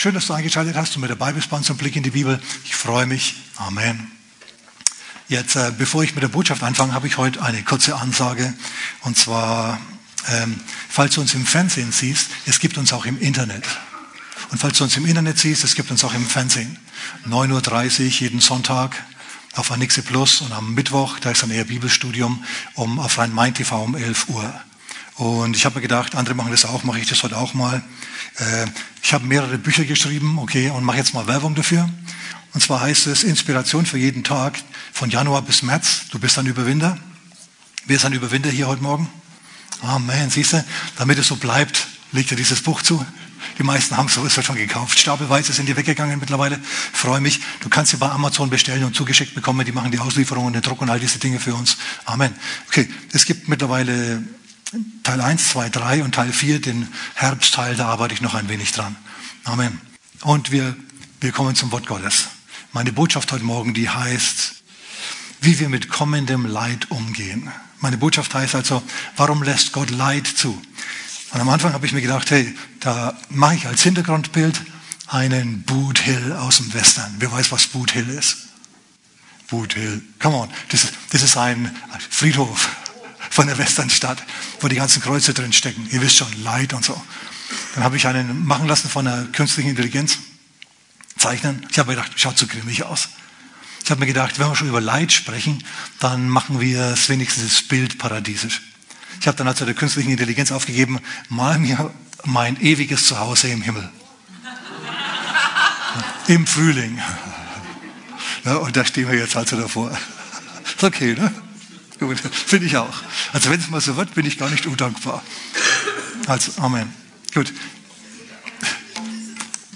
Schön, dass du eingeschaltet hast und mit dabei bist bei uns Blick in die Bibel. Ich freue mich. Amen. Jetzt, äh, bevor ich mit der Botschaft anfange, habe ich heute eine kurze Ansage. Und zwar, ähm, falls du uns im Fernsehen siehst, es gibt uns auch im Internet. Und falls du uns im Internet siehst, es gibt uns auch im Fernsehen. 9.30 Uhr jeden Sonntag auf Anixe Plus und am Mittwoch, da ist dann eher Bibelstudium, um auf Rhein-Main TV um 11 Uhr. Und ich habe mir gedacht, andere machen das auch, mache ich das heute auch mal. Äh, ich habe mehrere Bücher geschrieben, okay, und mache jetzt mal Werbung dafür. Und zwar heißt es Inspiration für jeden Tag von Januar bis März. Du bist ein Überwinder. Wer ist ein Überwinder hier heute Morgen? Amen, siehst du, damit es so bleibt, legt er dieses Buch zu. Die meisten haben es schon gekauft. Stapelweise sind die weggegangen mittlerweile. Freue mich. Du kannst sie bei Amazon bestellen und zugeschickt bekommen. Die machen die Auslieferung und den Druck und all diese Dinge für uns. Amen. Okay, es gibt mittlerweile Teil 1, 2, 3 und Teil 4, den Herbstteil, da arbeite ich noch ein wenig dran. Amen. Und wir, wir kommen zum Wort Gottes. Meine Botschaft heute Morgen, die heißt, wie wir mit kommendem Leid umgehen. Meine Botschaft heißt also, warum lässt Gott Leid zu? Und am Anfang habe ich mir gedacht, hey, da mache ich als Hintergrundbild einen Boot Hill aus dem Western. Wer weiß, was Boot Hill ist? Boot Hill, come on, das, das ist ein Friedhof von der Westernstadt, wo die ganzen Kreuze drin stecken. Ihr wisst schon, Leid und so. Dann habe ich einen machen lassen von der künstlichen Intelligenz, zeichnen. Ich habe gedacht, schaut so grimmig aus. Ich habe mir gedacht, wenn wir schon über Leid sprechen, dann machen wir es wenigstens das Bild paradiesisch. Ich habe dann also der künstlichen Intelligenz aufgegeben, mal mir mein ewiges Zuhause im Himmel. Im Frühling. Ja, und da stehen wir jetzt also davor. Ist okay, ne? Gut, finde ich auch. Also wenn es mal so wird, bin ich gar nicht undankbar. Also, Amen. Gut.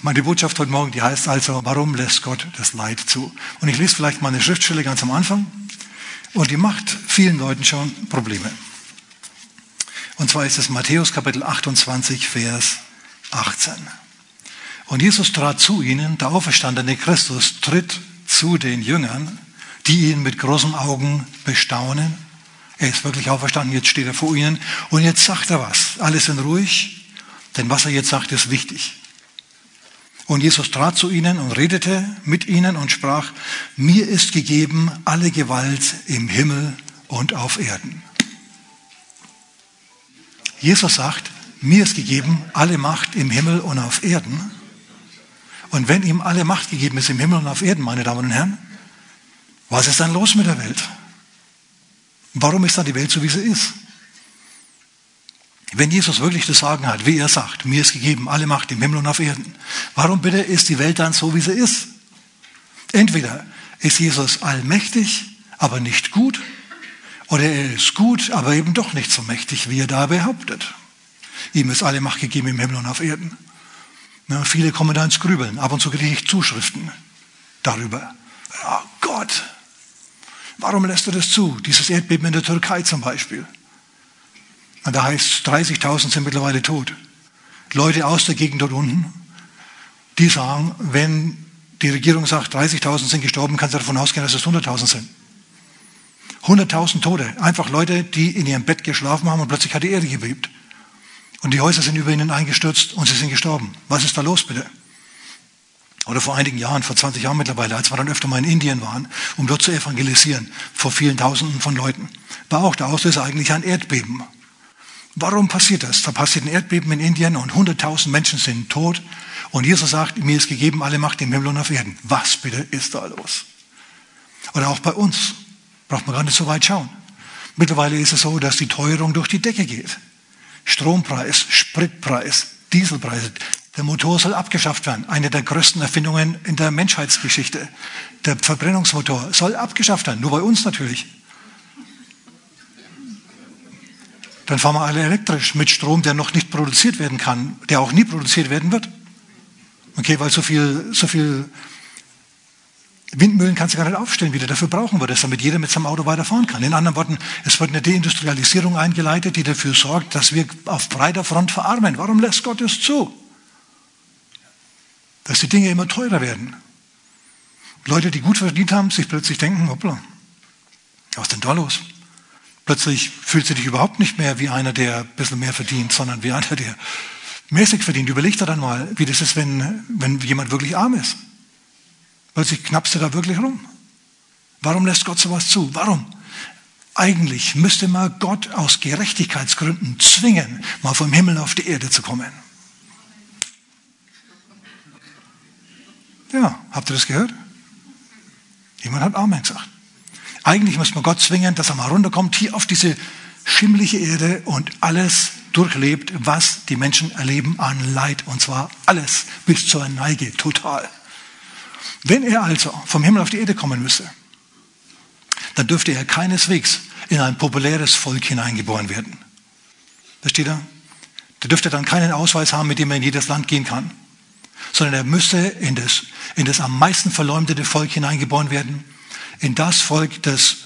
Meine Botschaft heute Morgen, die heißt also, warum lässt Gott das Leid zu? Und ich lese vielleicht mal eine Schriftstelle ganz am Anfang. Und die macht vielen Leuten schon Probleme. Und zwar ist es Matthäus Kapitel 28, Vers 18. Und Jesus trat zu ihnen, der auferstandene Christus tritt zu den Jüngern die ihn mit großen Augen bestaunen. Er ist wirklich auferstanden, jetzt steht er vor ihnen und jetzt sagt er was. Alle sind ruhig, denn was er jetzt sagt, ist wichtig. Und Jesus trat zu ihnen und redete mit ihnen und sprach, mir ist gegeben alle Gewalt im Himmel und auf Erden. Jesus sagt, mir ist gegeben alle Macht im Himmel und auf Erden. Und wenn ihm alle Macht gegeben ist im Himmel und auf Erden, meine Damen und Herren, was ist dann los mit der Welt? Warum ist dann die Welt so, wie sie ist? Wenn Jesus wirklich das Sagen hat, wie er sagt, mir ist gegeben alle Macht im Himmel und auf Erden, warum bitte ist die Welt dann so, wie sie ist? Entweder ist Jesus allmächtig, aber nicht gut, oder er ist gut, aber eben doch nicht so mächtig, wie er da behauptet. Ihm ist alle Macht gegeben im Himmel und auf Erden. Na, viele kommen da ins Grübeln. Ab und zu kriege ich Zuschriften darüber. Oh Gott, Warum lässt er das zu? Dieses Erdbeben in der Türkei zum Beispiel. Und da heißt 30.000 sind mittlerweile tot. Leute aus der Gegend dort unten, die sagen, wenn die Regierung sagt, 30.000 sind gestorben, kann sie davon ausgehen, dass es 100.000 sind. 100.000 Tote. Einfach Leute, die in ihrem Bett geschlafen haben und plötzlich hat die Erde gebebt. Und die Häuser sind über ihnen eingestürzt und sie sind gestorben. Was ist da los bitte? Oder vor einigen Jahren, vor 20 Jahren mittlerweile, als wir dann öfter mal in Indien waren, um dort zu evangelisieren, vor vielen Tausenden von Leuten, war auch der Auslöser eigentlich ein Erdbeben. Warum passiert das? Da passiert ein Erdbeben in Indien und 100.000 Menschen sind tot. Und Jesus sagt, mir ist gegeben alle Macht im Himmel und auf Erden. Was bitte ist da los? Oder auch bei uns. Braucht man gar nicht so weit schauen. Mittlerweile ist es so, dass die Teuerung durch die Decke geht. Strompreis, Spritpreis, Dieselpreise, der Motor soll abgeschafft werden. Eine der größten Erfindungen in der Menschheitsgeschichte. Der Verbrennungsmotor soll abgeschafft werden. Nur bei uns natürlich. Dann fahren wir alle elektrisch mit Strom, der noch nicht produziert werden kann, der auch nie produziert werden wird. Okay, weil so viel, so viel Windmühlen kannst du gar nicht aufstellen wieder. Dafür brauchen wir das, damit jeder mit seinem Auto weiterfahren kann. In anderen Worten, es wird eine Deindustrialisierung eingeleitet, die dafür sorgt, dass wir auf breiter Front verarmen. Warum lässt Gott es zu? Dass die Dinge immer teurer werden. Leute, die gut verdient haben, sich plötzlich denken, hoppla, was ist denn da los? Plötzlich fühlt sie dich überhaupt nicht mehr wie einer, der ein bisschen mehr verdient, sondern wie einer, der mäßig verdient. Überleg dir dann mal, wie das ist, wenn, wenn jemand wirklich arm ist. Plötzlich knappst du da wirklich rum. Warum lässt Gott sowas zu? Warum? Eigentlich müsste man Gott aus Gerechtigkeitsgründen zwingen, mal vom Himmel auf die Erde zu kommen. Ja, habt ihr das gehört? Jemand hat Amen gesagt. Eigentlich muss man Gott zwingen, dass er mal runterkommt hier auf diese schimmlige Erde und alles durchlebt, was die Menschen erleben an Leid. Und zwar alles bis zur Neige, total. Wenn er also vom Himmel auf die Erde kommen müsste, dann dürfte er keineswegs in ein populäres Volk hineingeboren werden. Versteht er? Der dürfte dann keinen Ausweis haben, mit dem er in jedes Land gehen kann, sondern er müsste in das, in das am meisten verleumdete Volk hineingeboren werden, in das Volk, das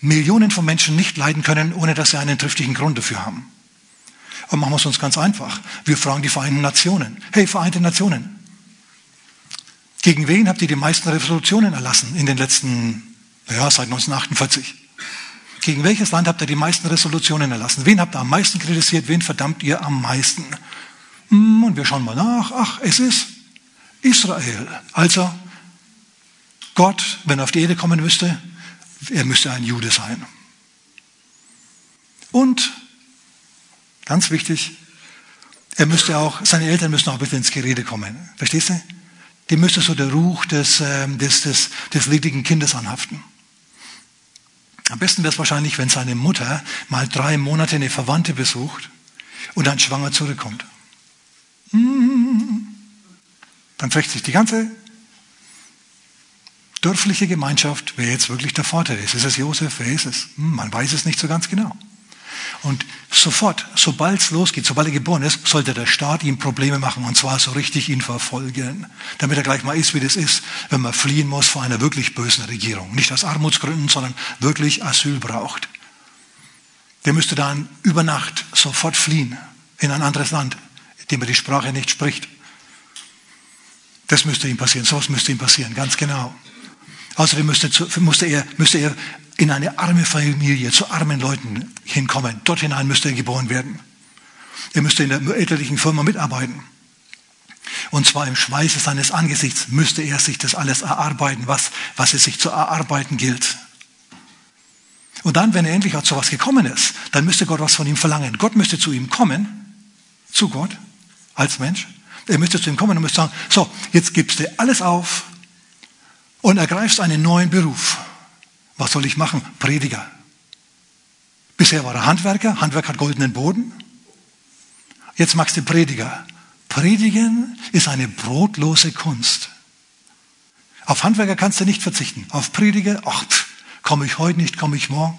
Millionen von Menschen nicht leiden können, ohne dass sie einen triftigen Grund dafür haben. Und machen wir es uns ganz einfach. Wir fragen die Vereinten Nationen. Hey, Vereinte Nationen. Gegen wen habt ihr die meisten Resolutionen erlassen in den letzten, ja, seit 1948? Gegen welches Land habt ihr die meisten Resolutionen erlassen? Wen habt ihr am meisten kritisiert? Wen verdammt ihr am meisten? Hm, und wir schauen mal nach. Ach, es ist Israel. Also, Gott, wenn er auf die Erde kommen müsste, er müsste ein Jude sein. Und, ganz wichtig, er müsste auch, seine Eltern müssen auch ein bisschen ins Gerede kommen. Verstehst du? Dem müsste so der Ruch des, ähm, des, des, des ledigen Kindes anhaften. Am besten wäre es wahrscheinlich, wenn seine Mutter mal drei Monate eine Verwandte besucht und dann schwanger zurückkommt. Dann fragt sich die ganze dörfliche Gemeinschaft, wer jetzt wirklich der Vater ist. Ist es Josef? Wer ist es? Hm, man weiß es nicht so ganz genau. Und sofort, sobald es losgeht, sobald er geboren ist, sollte der Staat ihm Probleme machen und zwar so richtig ihn verfolgen, damit er gleich mal ist, wie das ist, wenn man fliehen muss vor einer wirklich bösen Regierung. Nicht aus Armutsgründen, sondern wirklich Asyl braucht. Der müsste dann über Nacht sofort fliehen in ein anderes Land, dem er die Sprache nicht spricht. Das müsste ihm passieren, sowas müsste ihm passieren, ganz genau. Außerdem müsste, musste, er, müsste er in eine arme Familie, zu armen Leuten hinkommen. Dort hinein müsste er geboren werden. Er müsste in der elterlichen Firma mitarbeiten. Und zwar im Schweiße seines Angesichts müsste er sich das alles erarbeiten, was, was es sich zu erarbeiten gilt. Und dann, wenn er endlich auch zu was gekommen ist, dann müsste Gott was von ihm verlangen. Gott müsste zu ihm kommen, zu Gott, als Mensch. Er müsste zu ihm kommen und müsste sagen, so, jetzt gibst du alles auf und ergreifst einen neuen Beruf. Was soll ich machen? Prediger. Bisher war er Handwerker. Handwerk hat goldenen Boden. Jetzt magst du Prediger. Predigen ist eine brotlose Kunst. Auf Handwerker kannst du nicht verzichten. Auf Prediger, ach, komme ich heute nicht, komme ich morgen.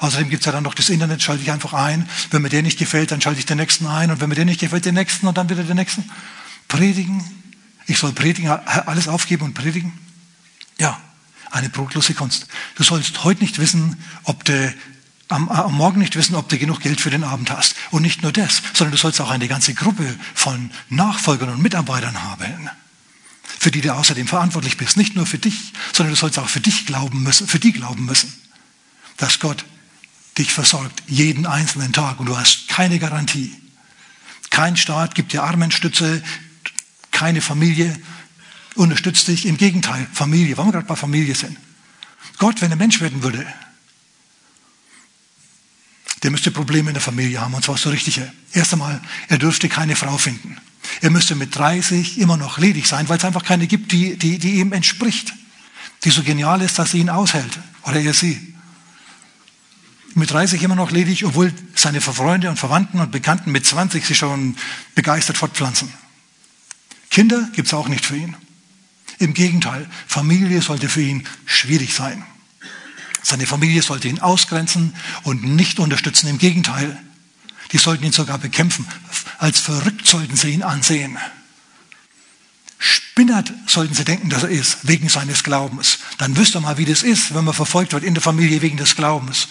Außerdem gibt es ja dann noch das Internet, schalte ich einfach ein. Wenn mir der nicht gefällt, dann schalte ich den nächsten ein. Und wenn mir der nicht gefällt, den nächsten und dann wieder den nächsten. Predigen. Ich soll predigen, alles aufgeben und predigen. Ja, eine brotlose Kunst. Du sollst heute nicht wissen, ob du am, am, Morgen nicht wissen, ob du genug Geld für den Abend hast. Und nicht nur das, sondern du sollst auch eine ganze Gruppe von Nachfolgern und Mitarbeitern haben, für die du außerdem verantwortlich bist. Nicht nur für dich, sondern du sollst auch für dich glauben müssen, für die glauben müssen, dass Gott dich versorgt, jeden einzelnen Tag. Und du hast keine Garantie. Kein Staat gibt dir Armenstütze, keine Familie unterstützt dich. Im Gegenteil, Familie, weil wir gerade bei Familie sind. Gott, wenn er Mensch werden würde, der müsste Probleme in der Familie haben, und zwar so richtige. Erst einmal, er dürfte keine Frau finden. Er müsste mit 30 immer noch ledig sein, weil es einfach keine gibt, die, die, die ihm entspricht. Die so genial ist, dass sie ihn aushält. Oder er sie. Mit 30 immer noch ledig, obwohl seine Freunde und Verwandten und Bekannten mit 20 sich schon begeistert fortpflanzen. Kinder gibt es auch nicht für ihn. Im Gegenteil, Familie sollte für ihn schwierig sein. Seine Familie sollte ihn ausgrenzen und nicht unterstützen. Im Gegenteil, die sollten ihn sogar bekämpfen. Als verrückt sollten sie ihn ansehen. Spinnert sollten sie denken, dass er ist, wegen seines Glaubens. Dann wüsste mal, wie das ist, wenn man verfolgt wird in der Familie wegen des Glaubens.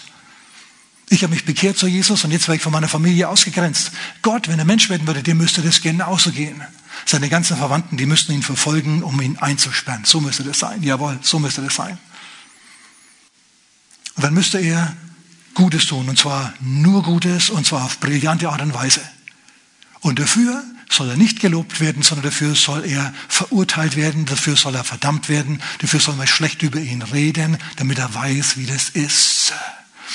Ich habe mich bekehrt zu Jesus und jetzt werde ich von meiner Familie ausgegrenzt. Gott, wenn er Mensch werden würde, dem müsste das genauso gehen. Seine ganzen Verwandten, die müssten ihn verfolgen, um ihn einzusperren. So müsste das sein. Jawohl, so müsste das sein. Und dann müsste er Gutes tun, und zwar nur Gutes, und zwar auf brillante Art und Weise. Und dafür soll er nicht gelobt werden, sondern dafür soll er verurteilt werden, dafür soll er verdammt werden, dafür soll man schlecht über ihn reden, damit er weiß, wie das ist,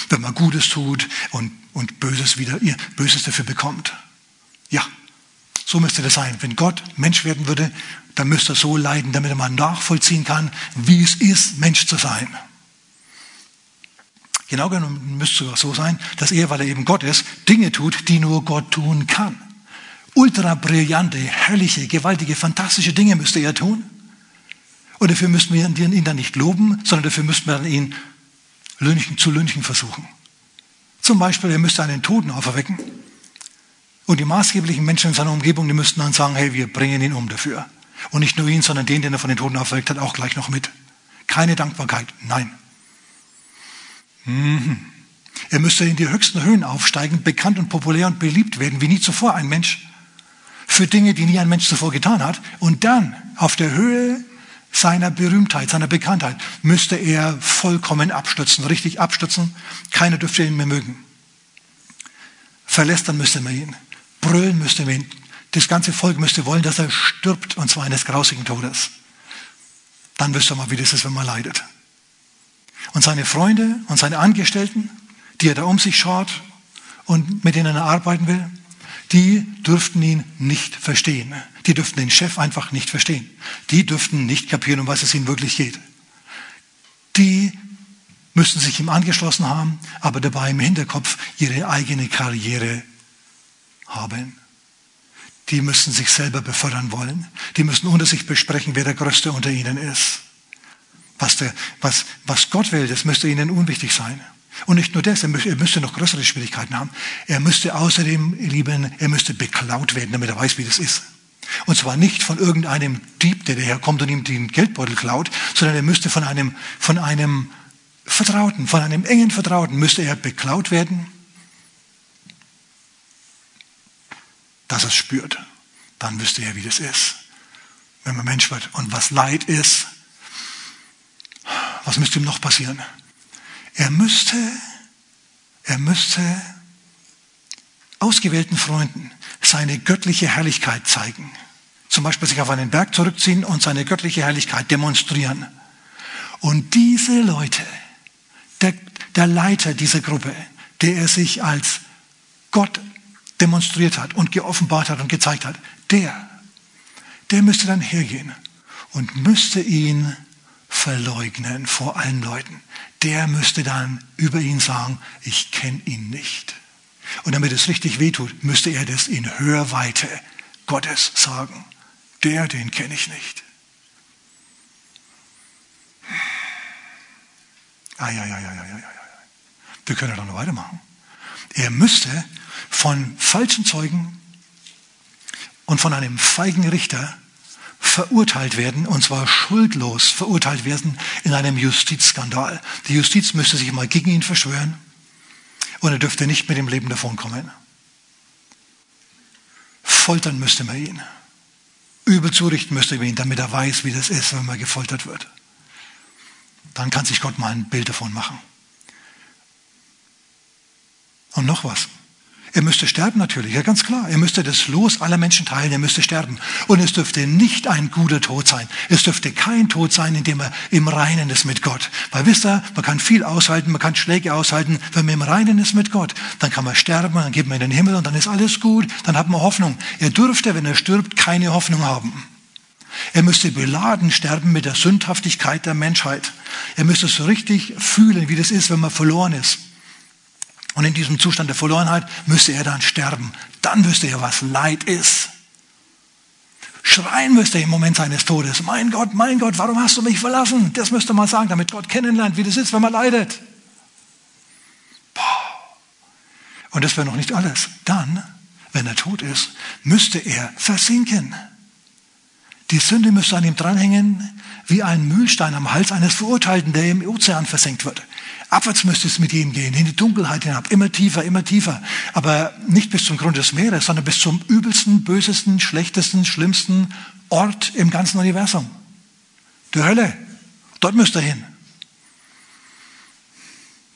wenn man Gutes tut und, und Böses wieder, ihr Böses dafür bekommt. Ja, so müsste das sein. Wenn Gott Mensch werden würde, dann müsste er so leiden, damit er mal nachvollziehen kann, wie es ist, Mensch zu sein. Genau genommen müsste es sogar so sein, dass er, weil er eben Gott ist, Dinge tut, die nur Gott tun kann ultra brillante, herrliche, gewaltige, fantastische Dinge müsste er tun. Und dafür müssten wir ihn dann nicht loben, sondern dafür müssten wir ihn lünchen, zu lünchen versuchen. Zum Beispiel, er müsste einen Toten auferwecken. Und die maßgeblichen Menschen in seiner Umgebung, die müssten dann sagen, hey, wir bringen ihn um dafür. Und nicht nur ihn, sondern den, den er von den Toten auferweckt hat, auch gleich noch mit. Keine Dankbarkeit, nein. Mhm. Er müsste in die höchsten Höhen aufsteigen, bekannt und populär und beliebt werden, wie nie zuvor ein Mensch für Dinge, die nie ein Mensch zuvor getan hat. Und dann auf der Höhe seiner Berühmtheit, seiner Bekanntheit, müsste er vollkommen abstürzen, richtig abstürzen. Keiner dürfte ihn mehr mögen. Verlästern müsste man ihn. Brüllen müsste man ihn. Das ganze Volk müsste wollen, dass er stirbt, und zwar eines grausigen Todes. Dann wüsste man, wie das ist, wenn man leidet. Und seine Freunde und seine Angestellten, die er da um sich schaut und mit denen er arbeiten will, die dürften ihn nicht verstehen. Die dürften den Chef einfach nicht verstehen. Die dürften nicht kapieren, um was es ihnen wirklich geht. Die müssten sich ihm angeschlossen haben, aber dabei im Hinterkopf ihre eigene Karriere haben. Die müssen sich selber befördern wollen. Die müssen unter sich besprechen, wer der Größte unter ihnen ist. Was, der, was, was Gott will, das müsste ihnen unwichtig sein. Und nicht nur das, er müsste noch größere Schwierigkeiten haben. Er müsste außerdem, ihr Lieben, er müsste beklaut werden, damit er weiß, wie das ist. Und zwar nicht von irgendeinem Dieb, der daherkommt und ihm den Geldbeutel klaut, sondern er müsste von einem, von einem Vertrauten, von einem engen Vertrauten, müsste er beklaut werden, dass er es spürt. Dann wüsste er, wie das ist, wenn man Mensch wird. Und was Leid ist, was müsste ihm noch passieren? Er müsste, er müsste ausgewählten Freunden seine göttliche Herrlichkeit zeigen. Zum Beispiel sich auf einen Berg zurückziehen und seine göttliche Herrlichkeit demonstrieren. Und diese Leute, der, der Leiter dieser Gruppe, der er sich als Gott demonstriert hat und geoffenbart hat und gezeigt hat, der, der müsste dann hergehen und müsste ihn verleugnen vor allen Leuten. Der müsste dann über ihn sagen, ich kenne ihn nicht. Und damit es richtig wehtut, müsste er das in Hörweite Gottes sagen. Der, den kenne ich nicht. Ja. Wir können doch noch weitermachen. Er müsste von falschen Zeugen und von einem feigen Richter verurteilt werden, und zwar schuldlos verurteilt werden in einem Justizskandal. Die Justiz müsste sich mal gegen ihn verschwören und er dürfte nicht mit dem Leben davonkommen. Foltern müsste man ihn. Übel zurichten müsste man ihn, damit er weiß, wie das ist, wenn man gefoltert wird. Dann kann sich Gott mal ein Bild davon machen. Und noch was. Er müsste sterben natürlich, ja ganz klar. Er müsste das Los aller Menschen teilen, er müsste sterben. Und es dürfte nicht ein guter Tod sein. Es dürfte kein Tod sein, in dem er im Reinen ist mit Gott. Weil wisst ihr, man kann viel aushalten, man kann Schläge aushalten. Wenn man im Reinen ist mit Gott, dann kann man sterben, dann geht man in den Himmel und dann ist alles gut, dann hat man Hoffnung. Er dürfte, wenn er stirbt, keine Hoffnung haben. Er müsste beladen sterben mit der Sündhaftigkeit der Menschheit. Er müsste so richtig fühlen, wie das ist, wenn man verloren ist. Und in diesem Zustand der Verlorenheit müsste er dann sterben. Dann wüsste er, was Leid ist. Schreien müsste er im Moment seines Todes. Mein Gott, mein Gott, warum hast du mich verlassen? Das müsste man sagen, damit Gott kennenlernt, wie das ist, wenn man leidet. Und das wäre noch nicht alles. Dann, wenn er tot ist, müsste er versinken. Die Sünde müsste an ihm dranhängen, wie ein Mühlstein am Hals eines Verurteilten, der im Ozean versenkt wird. Abwärts müsste es mit ihm gehen, in die Dunkelheit hinab, immer tiefer, immer tiefer. Aber nicht bis zum Grund des Meeres, sondern bis zum übelsten, bösesten, schlechtesten, schlimmsten Ort im ganzen Universum. Die Hölle. Dort müsste er hin.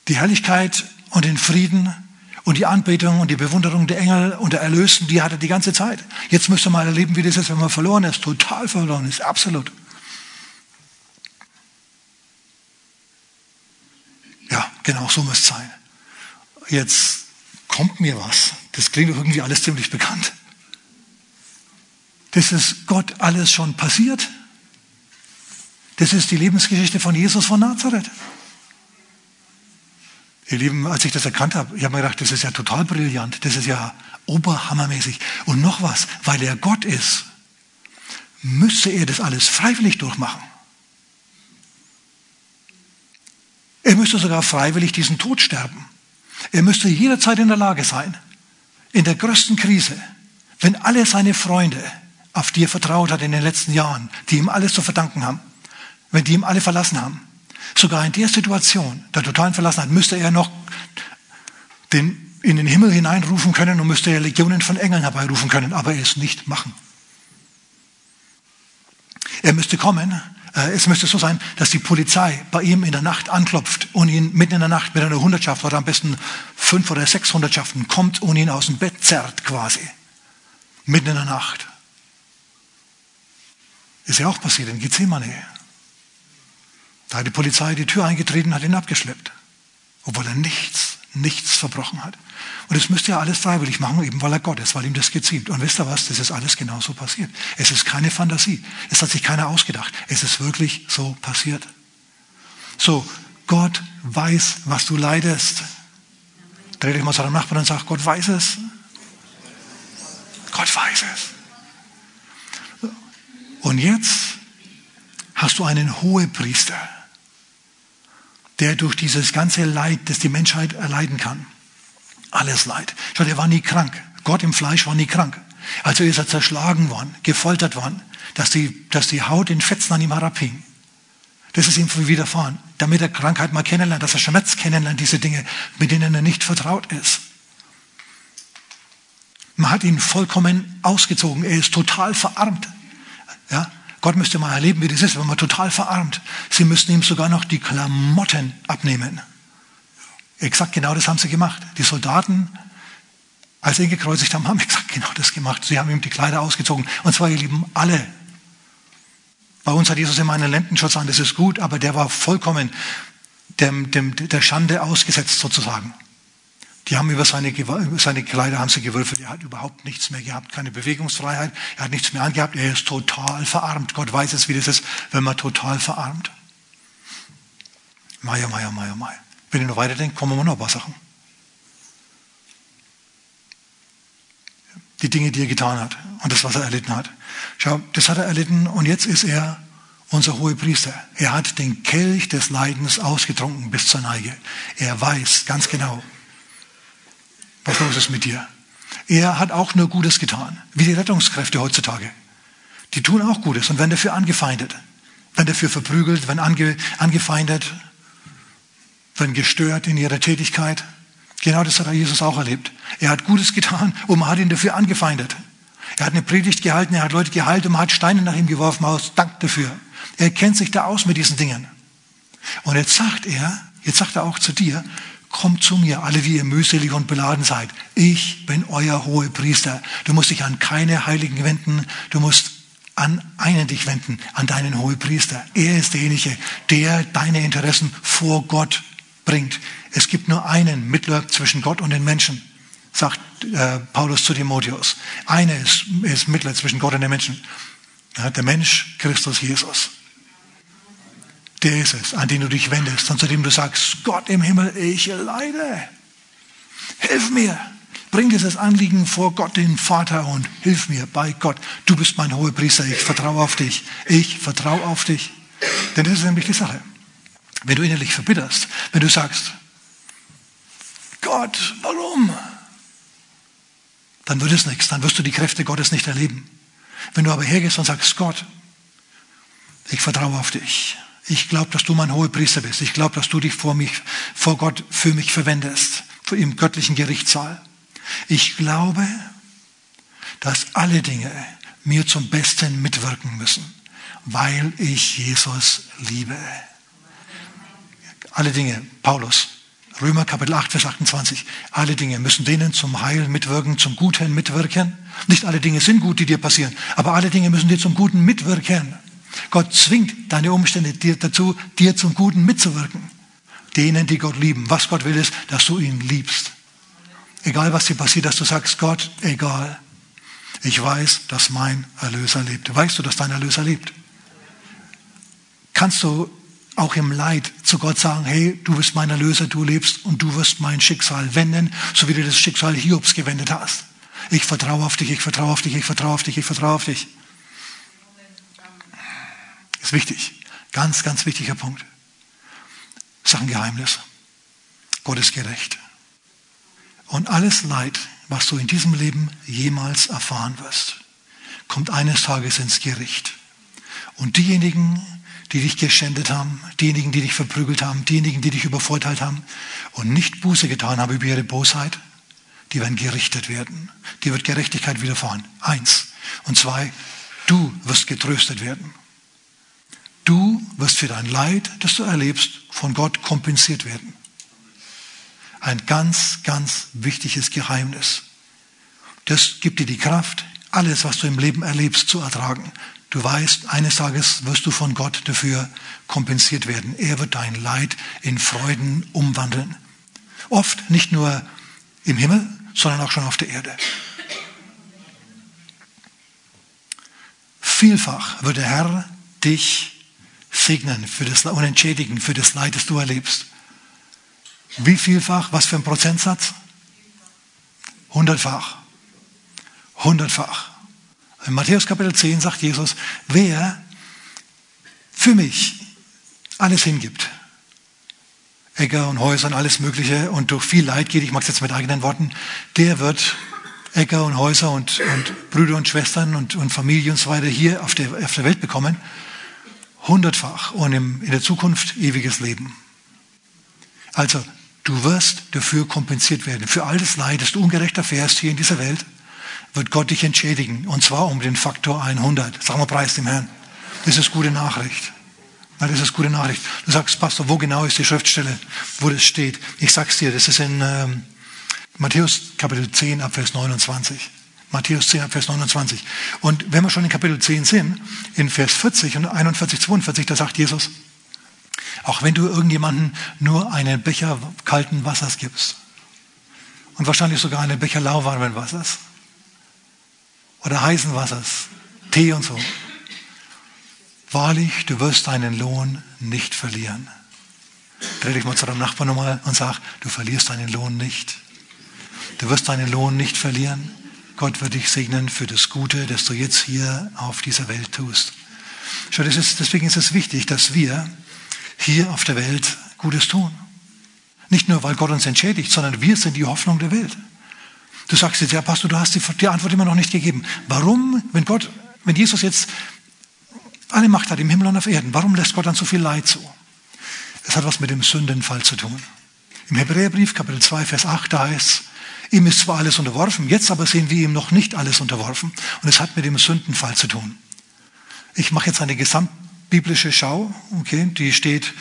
Die Herrlichkeit und den Frieden Und die Anbetung und die Bewunderung der Engel und der Erlösten, die hat er die ganze Zeit. Jetzt müsst ihr mal erleben, wie das ist, wenn man verloren ist, total verloren ist, absolut. Ja, genau so muss es sein. Jetzt kommt mir was. Das klingt irgendwie alles ziemlich bekannt. Das ist Gott alles schon passiert. Das ist die Lebensgeschichte von Jesus von Nazareth. Ihr Lieben, als ich das erkannt habe, ich habe mir gedacht, das ist ja total brillant, das ist ja oberhammermäßig. Und noch was, weil er Gott ist, müsste er das alles freiwillig durchmachen. Er müsste sogar freiwillig diesen Tod sterben. Er müsste jederzeit in der Lage sein, in der größten Krise, wenn alle seine Freunde, auf die er vertraut hat in den letzten Jahren, die ihm alles zu verdanken haben, wenn die ihm alle verlassen haben, sogar in der Situation der totalen Verlassenheit müsste er noch den, in den Himmel hineinrufen können und müsste er Legionen von Engeln herbeirufen können, aber er es nicht machen. Er müsste kommen, es müsste so sein, dass die Polizei bei ihm in der Nacht anklopft und ihn mitten in der Nacht mit einer Hundertschaft oder am besten fünf oder sechs Hundertschaften kommt und ihn aus dem Bett zerrt quasi. Mitten in der Nacht. Ist ja auch passiert in Gethsemane. Da hat die Polizei die Tür eingetreten hat ihn abgeschleppt. Obwohl er nichts, nichts verbrochen hat. Und das müsste er alles freiwillig machen, eben weil er Gott ist, weil ihm das geziemt. Und wisst ihr was? Das ist alles genauso passiert. Es ist keine Fantasie. Es hat sich keiner ausgedacht. Es ist wirklich so passiert. So, Gott weiß, was du leidest. Dreh dich mal zu deinem Nachbarn und sag, Gott weiß es. Gott weiß es. Und jetzt hast du einen Hohepriester, der durch dieses ganze Leid, das die Menschheit erleiden kann, alles Leid. Schau, er war nie krank. Gott im Fleisch war nie krank. Also ist er zerschlagen worden, gefoltert worden, dass die, dass die Haut in Fetzen an ihm herabhing. Das ist ihm widerfahren, damit er Krankheit mal kennenlernt, dass er Schmerz kennenlernt, diese Dinge, mit denen er nicht vertraut ist. Man hat ihn vollkommen ausgezogen. Er ist total verarmt. Ja? Gott müsste mal erleben, wie das ist, wenn man total verarmt. Sie müssten ihm sogar noch die Klamotten abnehmen. Exakt genau das haben sie gemacht. Die Soldaten, als sie ihn gekreuzigt haben, haben exakt genau das gemacht. Sie haben ihm die Kleider ausgezogen. Und zwar, ihr Lieben, alle. Bei uns hat Jesus immer einen Lendenschutz an, das ist gut, aber der war vollkommen dem, dem, der Schande ausgesetzt sozusagen. Die haben über seine, seine Kleider haben sie gewürfelt. Er hat überhaupt nichts mehr gehabt, keine Bewegungsfreiheit. Er hat nichts mehr angehabt. Er ist total verarmt. Gott weiß es, wie das ist, wenn man total verarmt. Meier, Meier, Meier, Meier. Wenn ihr noch weiterdenkt, kommen wir noch ein paar Sachen. Die Dinge, die er getan hat und das, was er erlitten hat. Schau, das hat er erlitten und jetzt ist er unser hohe Priester. Er hat den Kelch des Leidens ausgetrunken bis zur Neige. Er weiß ganz genau, was los ist mit dir. Er hat auch nur Gutes getan, wie die Rettungskräfte heutzutage. Die tun auch Gutes und werden dafür angefeindet, werden dafür verprügelt, werden ange, angefeindet, werden gestört in ihrer Tätigkeit. Genau das hat Jesus auch erlebt. Er hat Gutes getan und man hat ihn dafür angefeindet. Er hat eine Predigt gehalten, er hat Leute geheilt und man hat Steine nach ihm geworfen aus Dank dafür. Er kennt sich da aus mit diesen Dingen. Und jetzt sagt er, jetzt sagt er auch zu dir, Kommt zu mir, alle, wie ihr mühselig und beladen seid. Ich bin euer hohe Priester. Du musst dich an keine Heiligen wenden. Du musst an einen dich wenden, an deinen hohen Priester. Er ist derjenige, der deine Interessen vor Gott bringt. Es gibt nur einen Mittler zwischen Gott und den Menschen, sagt äh, Paulus zu Timotheus. Einer ist, ist Mittler zwischen Gott und den Menschen. Der Mensch, Christus Jesus der ist es, an den du dich wendest und zu dem du sagst, Gott im Himmel, ich leide. Hilf mir. Bring dieses Anliegen vor Gott, den Vater, und hilf mir bei Gott. Du bist mein hoher Priester, ich vertraue auf dich. Ich vertraue auf dich. Denn das ist nämlich die Sache. Wenn du innerlich verbitterst, wenn du sagst, Gott, warum? Dann wird es nichts, dann wirst du die Kräfte Gottes nicht erleben. Wenn du aber hergehst und sagst, Gott, ich vertraue auf dich. Ich glaube, dass du mein hoher Priester bist. Ich glaube, dass du dich vor, mich, vor Gott für mich verwendest, im göttlichen Gerichtssaal. Ich glaube, dass alle Dinge mir zum Besten mitwirken müssen, weil ich Jesus liebe. Alle Dinge, Paulus, Römer Kapitel 8, Vers 28. Alle Dinge müssen denen zum Heil mitwirken, zum Guten mitwirken. Nicht alle Dinge sind gut, die dir passieren, aber alle Dinge müssen dir zum Guten mitwirken. Gott zwingt deine Umstände dir dazu, dir zum Guten mitzuwirken. Denen, die Gott lieben. Was Gott will, ist, dass du ihn liebst. Egal was dir passiert, dass du sagst, Gott, egal. Ich weiß, dass mein Erlöser lebt. Weißt du, dass dein Erlöser lebt? Kannst du auch im Leid zu Gott sagen, hey, du bist mein Erlöser, du lebst und du wirst mein Schicksal wenden, so wie du das Schicksal Hiobs gewendet hast. Ich vertraue auf dich, ich vertraue auf dich, ich vertraue auf dich, ich vertraue auf dich. Ist wichtig. Ganz, ganz wichtiger Punkt. Sag ein Geheimnis. Gott ist gerecht. Und alles Leid, was du in diesem Leben jemals erfahren wirst, kommt eines Tages ins Gericht. Und diejenigen, die dich geschändet haben, diejenigen, die dich verprügelt haben, diejenigen, die dich übervorteilt haben und nicht Buße getan haben über ihre Bosheit, die werden gerichtet werden. Dir wird Gerechtigkeit widerfahren. Eins. Und zwei, du wirst getröstet werden. Du wirst für dein Leid, das du erlebst, von Gott kompensiert werden. Ein ganz, ganz wichtiges Geheimnis. Das gibt dir die Kraft, alles, was du im Leben erlebst, zu ertragen. Du weißt, eines Tages wirst du von Gott dafür kompensiert werden. Er wird dein Leid in Freuden umwandeln. Oft nicht nur im Himmel, sondern auch schon auf der Erde. Vielfach wird der Herr dich segnen für das und entschädigen für das Leid, das du erlebst. Wie vielfach? Was für ein Prozentsatz? Hundertfach. Hundertfach. In Matthäus Kapitel 10 sagt Jesus, wer für mich alles hingibt, Äcker und Häuser und alles Mögliche und durch viel Leid geht, ich mag es jetzt mit eigenen Worten, der wird Äcker und Häuser und, und Brüder und Schwestern und, und Familie und so weiter hier auf der, auf der Welt bekommen, hundertfach und in der Zukunft ewiges Leben. Also, du wirst dafür kompensiert werden, für all das Leid, das du ungerecht erfährst hier in dieser Welt wird Gott dich entschädigen. Und zwar um den Faktor 100. Sag mal, preis dem Herrn. Das ist gute Nachricht. Das ist gute Nachricht. Du sagst, Pastor, wo genau ist die Schriftstelle, wo das steht? Ich sag's dir, das ist in ähm, Matthäus Kapitel 10 Abvers 29. Matthäus 10 Abvers 29. Und wenn wir schon in Kapitel 10 sind, in Vers 40 und 41, 42, da sagt Jesus, auch wenn du irgendjemanden nur einen Becher kalten Wassers gibst und wahrscheinlich sogar einen Becher lauwarmen Wassers, oder heißen Wassers, Tee und so. Wahrlich, du wirst deinen Lohn nicht verlieren. Dreh dich mal zu deinem Nachbarn nochmal und sag, du verlierst deinen Lohn nicht. Du wirst deinen Lohn nicht verlieren. Gott wird dich segnen für das Gute, das du jetzt hier auf dieser Welt tust. Schau, das ist, deswegen ist es wichtig, dass wir hier auf der Welt Gutes tun. Nicht nur, weil Gott uns entschädigt, sondern wir sind die Hoffnung der Welt. Du sagst jetzt, ja, Pastor, du hast die, die Antwort immer noch nicht gegeben. Warum, wenn Gott, wenn Jesus jetzt alle Macht hat im Himmel und auf Erden, warum lässt Gott dann so viel Leid zu? Es hat was mit dem Sündenfall zu tun. Im Hebräerbrief, Kapitel 2, Vers 8, da heißt es, ihm ist zwar alles unterworfen, jetzt aber sehen wir ihm noch nicht alles unterworfen. Und es hat mit dem Sündenfall zu tun. Ich mache jetzt eine gesamtbiblische Schau, okay, die steht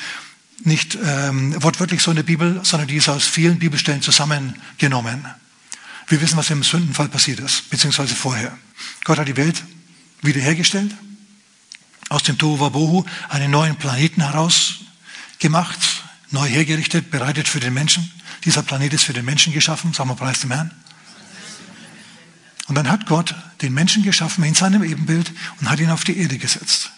nicht ähm, wortwörtlich so in der Bibel, sondern die ist aus vielen Bibelstellen zusammengenommen. Wir wissen, was im Sündenfall passiert ist, beziehungsweise vorher. Gott hat die Welt wiederhergestellt, aus dem Tohu Wabohu einen neuen Planeten herausgemacht, neu hergerichtet, bereitet für den Menschen. Dieser Planet ist für den Menschen geschaffen, sagen wir preis dem Herrn. Und dann hat Gott den Menschen geschaffen in seinem Ebenbild und hat ihn auf die Erde gesetzt,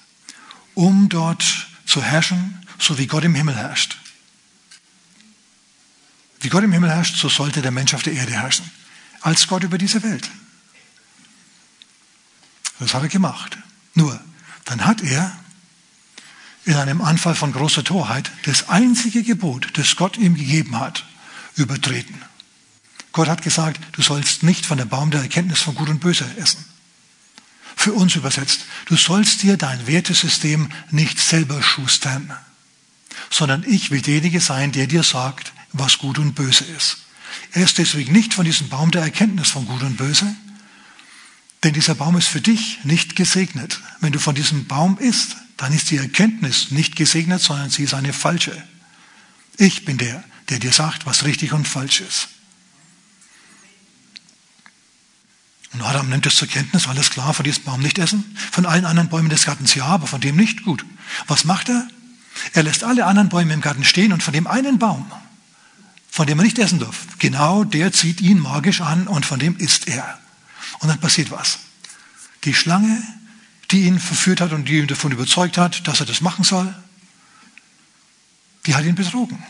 um dort zu herrschen, so wie Gott im Himmel herrscht. Wie Gott im Himmel herrscht, so sollte der Mensch auf der Erde herrschen als Gott über diese Welt. Das hat er gemacht. Nur, dann hat er in einem Anfall von großer Torheit das einzige Gebot, das Gott ihm gegeben hat, übertreten. Gott hat gesagt, du sollst nicht von der Baum der Erkenntnis von Gut und Böse essen. Für uns übersetzt, du sollst dir dein Wertesystem nicht selber schustern, sondern ich will derjenige sein, der dir sagt, was gut und böse ist. Er ist deswegen nicht von diesem Baum der Erkenntnis von Gut und Böse, denn dieser Baum ist für dich nicht gesegnet. Wenn du von diesem Baum isst, dann ist die Erkenntnis nicht gesegnet, sondern sie ist eine falsche. Ich bin der, der dir sagt, was richtig und falsch ist. Und Adam nimmt es zur Kenntnis, alles klar, von diesem Baum nicht essen. Von allen anderen Bäumen des Gartens ja, aber von dem nicht. Gut. Was macht er? Er lässt alle anderen Bäume im Garten stehen und von dem einen Baum, von dem er nicht essen darf, genau der zieht ihn magisch an und von dem isst er. Und dann passiert was. Die Schlange, die ihn verführt hat und die ihn davon überzeugt hat, dass er das machen soll, die hat ihn betrogen.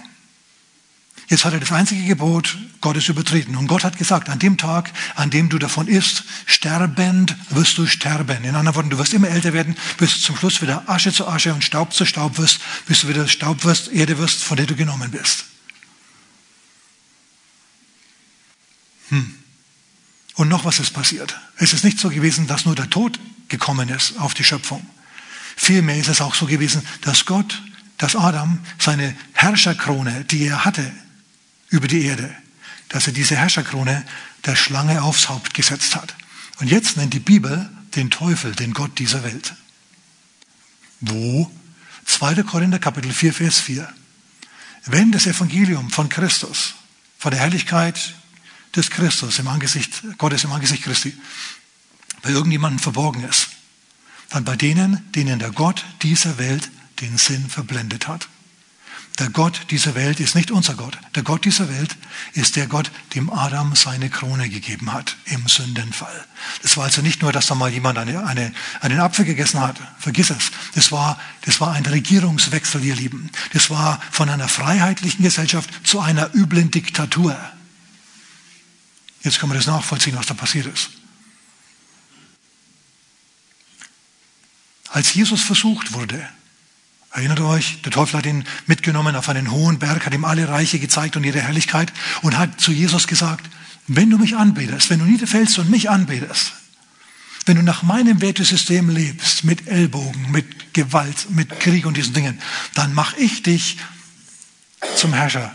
Jetzt hat er das einzige Gebot Gottes übertreten. Und Gott hat gesagt, an dem Tag, an dem du davon isst, sterbend wirst du sterben. In anderen Worten, du wirst immer älter werden, bis du zum Schluss wieder Asche zu Asche und Staub zu Staub wirst, bis du wieder Staub wirst, Erde wirst, von der du genommen bist. Hm. Und noch was ist passiert. Es ist nicht so gewesen, dass nur der Tod gekommen ist auf die Schöpfung. Vielmehr ist es auch so gewesen, dass Gott, dass Adam seine Herrscherkrone, die er hatte, über die Erde, dass er diese Herrscherkrone der Schlange aufs Haupt gesetzt hat. Und jetzt nennt die Bibel den Teufel, den Gott dieser Welt. Wo? 2. Korinther Kapitel 4, Vers 4. Wenn das Evangelium von Christus, von der Herrlichkeit des Christus im Angesicht, Gottes im Angesicht Christi, bei irgendjemandem verborgen ist, dann bei denen, denen der Gott dieser Welt den Sinn verblendet hat. Der Gott dieser Welt ist nicht unser Gott. Der Gott dieser Welt ist der Gott, dem Adam seine Krone gegeben hat im Sündenfall. Das war also nicht nur, dass da mal jemand eine, eine, einen Apfel gegessen hat. Vergiss es. Das war, das war ein Regierungswechsel, ihr Lieben. Das war von einer freiheitlichen Gesellschaft zu einer üblen Diktatur. Jetzt können wir das nachvollziehen, was da passiert ist. Als Jesus versucht wurde, Erinnert euch, der Teufel hat ihn mitgenommen auf einen hohen Berg, hat ihm alle Reiche gezeigt und ihre Herrlichkeit und hat zu Jesus gesagt, wenn du mich anbetest, wenn du niederfällst und mich anbetest, wenn du nach meinem Wertesystem lebst, mit Ellbogen, mit Gewalt, mit Krieg und diesen Dingen, dann mache ich dich zum Herrscher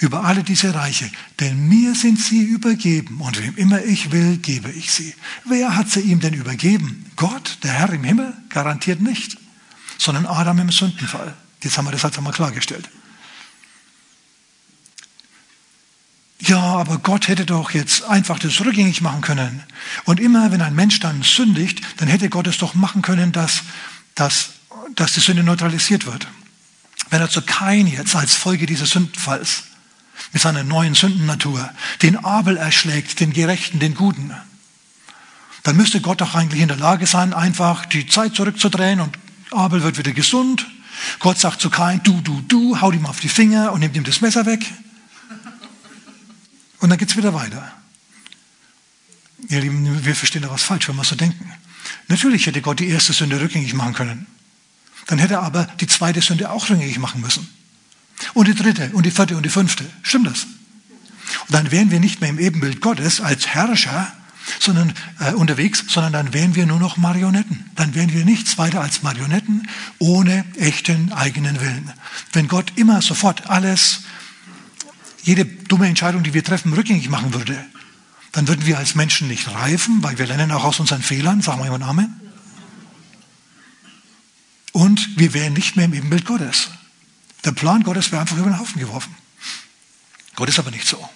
über alle diese Reiche. Denn mir sind sie übergeben und wem immer ich will, gebe ich sie. Wer hat sie ihm denn übergeben? Gott, der Herr im Himmel? Garantiert nicht sondern Adam im Sündenfall. Jetzt haben wir das halt einmal klargestellt. Ja, aber Gott hätte doch jetzt einfach das rückgängig machen können. Und immer, wenn ein Mensch dann sündigt, dann hätte Gott es doch machen können, dass, dass, dass die Sünde neutralisiert wird. Wenn er zu Kain jetzt als Folge dieses Sündenfalls mit seiner neuen Sündennatur den Abel erschlägt, den Gerechten, den Guten, dann müsste Gott doch eigentlich in der Lage sein, einfach die Zeit zurückzudrehen und Abel wird wieder gesund. Gott sagt zu Kain, du, du, du, haut ihm auf die Finger und nimmt ihm das Messer weg. Und dann geht es wieder weiter. Ihr Lieben, wir verstehen da was falsch, wenn wir so denken. Natürlich hätte Gott die erste Sünde rückgängig machen können. Dann hätte er aber die zweite Sünde auch rückgängig machen müssen. Und die dritte und die vierte und die fünfte. Stimmt das? Und dann wären wir nicht mehr im Ebenbild Gottes als Herrscher, sondern äh, unterwegs, sondern dann wären wir nur noch Marionetten. Dann wären wir nichts weiter als Marionetten ohne echten eigenen Willen. Wenn Gott immer sofort alles, jede dumme Entscheidung, die wir treffen, rückgängig machen würde, dann würden wir als Menschen nicht reifen, weil wir lernen auch aus unseren Fehlern, sagen wir jemand Amen. Und wir wären nicht mehr im Ebenbild Gottes. Der Plan Gottes wäre einfach über den Haufen geworfen. Gott ist aber nicht so.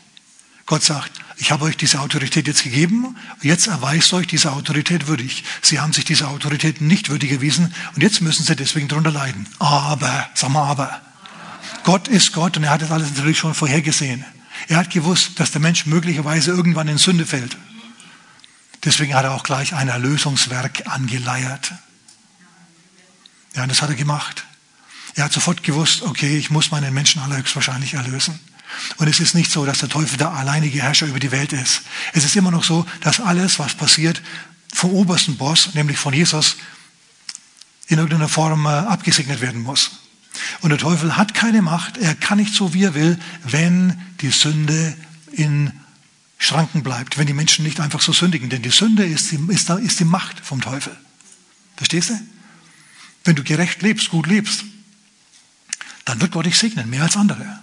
Gott sagt, ich habe euch diese Autorität jetzt gegeben, jetzt erweist euch diese Autorität würdig. Sie haben sich dieser Autorität nicht würdig erwiesen und jetzt müssen sie deswegen darunter leiden. Aber, sag mal aber. Gott ist Gott und er hat das alles natürlich schon vorhergesehen. Er hat gewusst, dass der Mensch möglicherweise irgendwann in Sünde fällt. Deswegen hat er auch gleich ein Erlösungswerk angeleiert. Ja, und das hat er gemacht. Er hat sofort gewusst, okay, ich muss meinen Menschen allerhöchstwahrscheinlich erlösen. Und es ist nicht so, dass der Teufel der alleinige Herrscher über die Welt ist. Es ist immer noch so, dass alles, was passiert, vom obersten Boss, nämlich von Jesus, in irgendeiner Form äh, abgesegnet werden muss. Und der Teufel hat keine Macht, er kann nicht so, wie er will, wenn die Sünde in Schranken bleibt, wenn die Menschen nicht einfach so sündigen. Denn die Sünde ist die, ist, ist die Macht vom Teufel. Verstehst du? Wenn du gerecht lebst, gut lebst, dann wird Gott dich segnen, mehr als andere.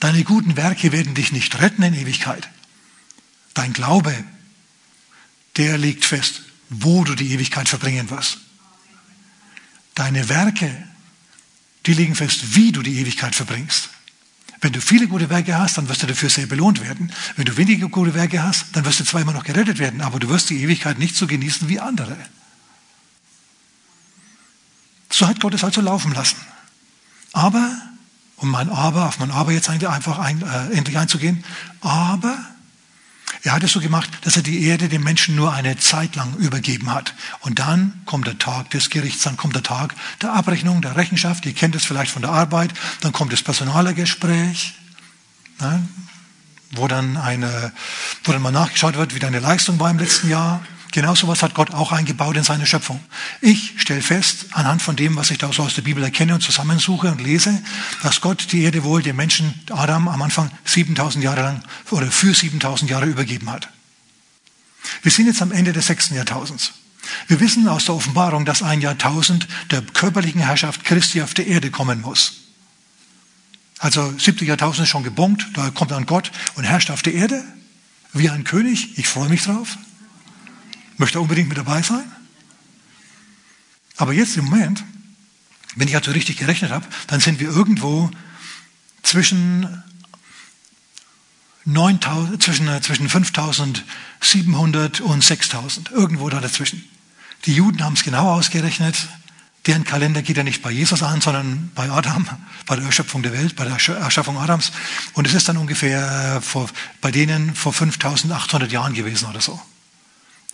Deine guten Werke werden dich nicht retten in Ewigkeit. Dein Glaube, der legt fest, wo du die Ewigkeit verbringen wirst. Deine Werke, die legen fest, wie du die Ewigkeit verbringst. Wenn du viele gute Werke hast, dann wirst du dafür sehr belohnt werden. Wenn du wenige gute Werke hast, dann wirst du zwar immer noch gerettet werden, aber du wirst die Ewigkeit nicht so genießen wie andere. So hat Gott es also laufen lassen. Aber, um mein Aber, auf mein Aber jetzt einfach ein, äh, endlich einzugehen, aber er hat es so gemacht, dass er die Erde den Menschen nur eine Zeit lang übergeben hat. Und dann kommt der Tag des Gerichts, dann kommt der Tag der Abrechnung, der Rechenschaft. Ihr kennt es vielleicht von der Arbeit. Dann kommt das Personalergespräch, ne, wo, dann eine, wo dann mal nachgeschaut wird, wie deine Leistung war im letzten Jahr. Genau so was hat Gott auch eingebaut in seine Schöpfung. Ich stelle fest, anhand von dem, was ich da so aus der Bibel erkenne und zusammensuche und lese, dass Gott die Erde wohl dem Menschen Adam am Anfang 7000 Jahre lang oder für 7000 Jahre übergeben hat. Wir sind jetzt am Ende des sechsten Jahrtausends. Wir wissen aus der Offenbarung, dass ein Jahrtausend der körperlichen Herrschaft Christi auf der Erde kommen muss. Also 70 Jahrtausend ist schon gebunkt, da kommt dann Gott und herrscht auf der Erde wie ein König. Ich freue mich drauf. Möchte unbedingt mit dabei sein? Aber jetzt im Moment, wenn ich also richtig gerechnet habe, dann sind wir irgendwo zwischen, 9, zwischen, äh, zwischen 5700 und 6000, irgendwo da dazwischen. Die Juden haben es genau ausgerechnet. Deren Kalender geht ja nicht bei Jesus an, sondern bei Adam, bei der Erschöpfung der Welt, bei der Erschaffung Adams. Und es ist dann ungefähr vor, bei denen vor 5800 Jahren gewesen oder so.